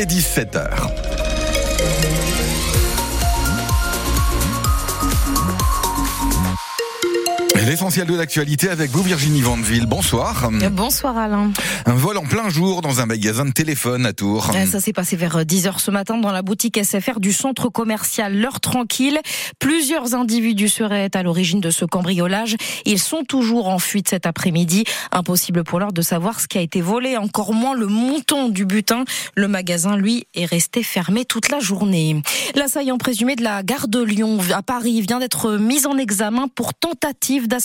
est 17h. L'essentiel de l'actualité avec vous, Virginie Vandeville. Bonsoir. Bonsoir Alain. Un vol en plein jour dans un magasin de téléphone à Tours. Ça s'est passé vers 10h ce matin dans la boutique SFR du centre commercial L'heure tranquille. Plusieurs individus seraient à l'origine de ce cambriolage. Ils sont toujours en fuite cet après-midi. Impossible pour l'heure de savoir ce qui a été volé, encore moins le montant du butin. Le magasin, lui, est resté fermé toute la journée. L'assaillant présumé de la gare de Lyon à Paris vient d'être mis en examen pour tentative d'assassinat.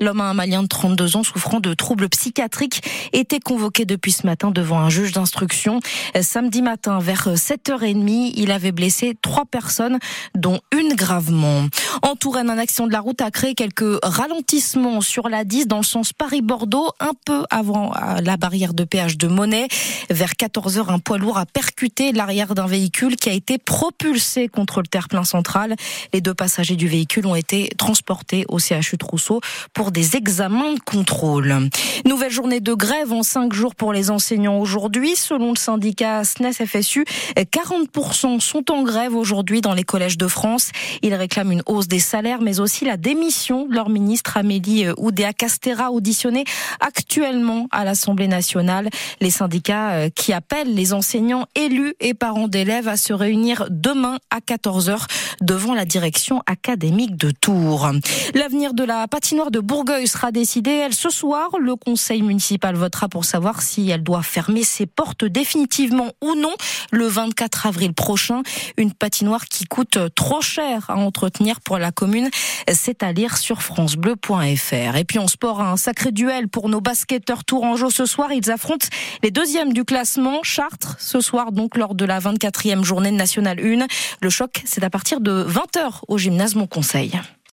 L'homme, un Malien de 32 ans souffrant de troubles psychiatriques, était convoqué depuis ce matin devant un juge d'instruction. Samedi matin, vers 7h30, il avait blessé trois personnes, dont une gravement. En Touraine, un accident de la route a créé quelques ralentissements sur la 10 dans le sens Paris-Bordeaux, un peu avant la barrière de péage de Monet. Vers 14h, un poids lourd a percuté l'arrière d'un véhicule qui a été propulsé contre le terre-plein central. Les deux passagers du véhicule ont été transportés au CHU Trousseau pour des examens de contrôle. Nouvelle journée de grève en cinq jours pour les enseignants aujourd'hui. Selon le syndicat SNES FSU, 40% sont en grève aujourd'hui dans les collèges de France. Ils réclament une hausse des salaires, mais aussi la démission de leur ministre Amélie Oudéa Castera, auditionnée actuellement à l'Assemblée nationale. Les syndicats euh, qui appellent les enseignants élus et parents d'élèves à se réunir demain à 14h devant la direction académique de Tours. L'avenir de la patinoire de Bourgueil sera décidée. Elle, ce soir, le conseil municipal votera pour savoir si elle doit fermer ses portes définitivement ou non le 24 avril prochain. Une patinoire qui coûte trop cher à entretenir pour la commune. C'est à lire sur francebleu.fr. Et puis en sport, un sacré duel pour nos basketteurs tourangeaux ce soir. Ils affrontent les deuxièmes du classement, Chartres, ce soir donc lors de la 24e journée nationale 1. Le choc, c'est à partir de 20h au gymnase Mon Conseil.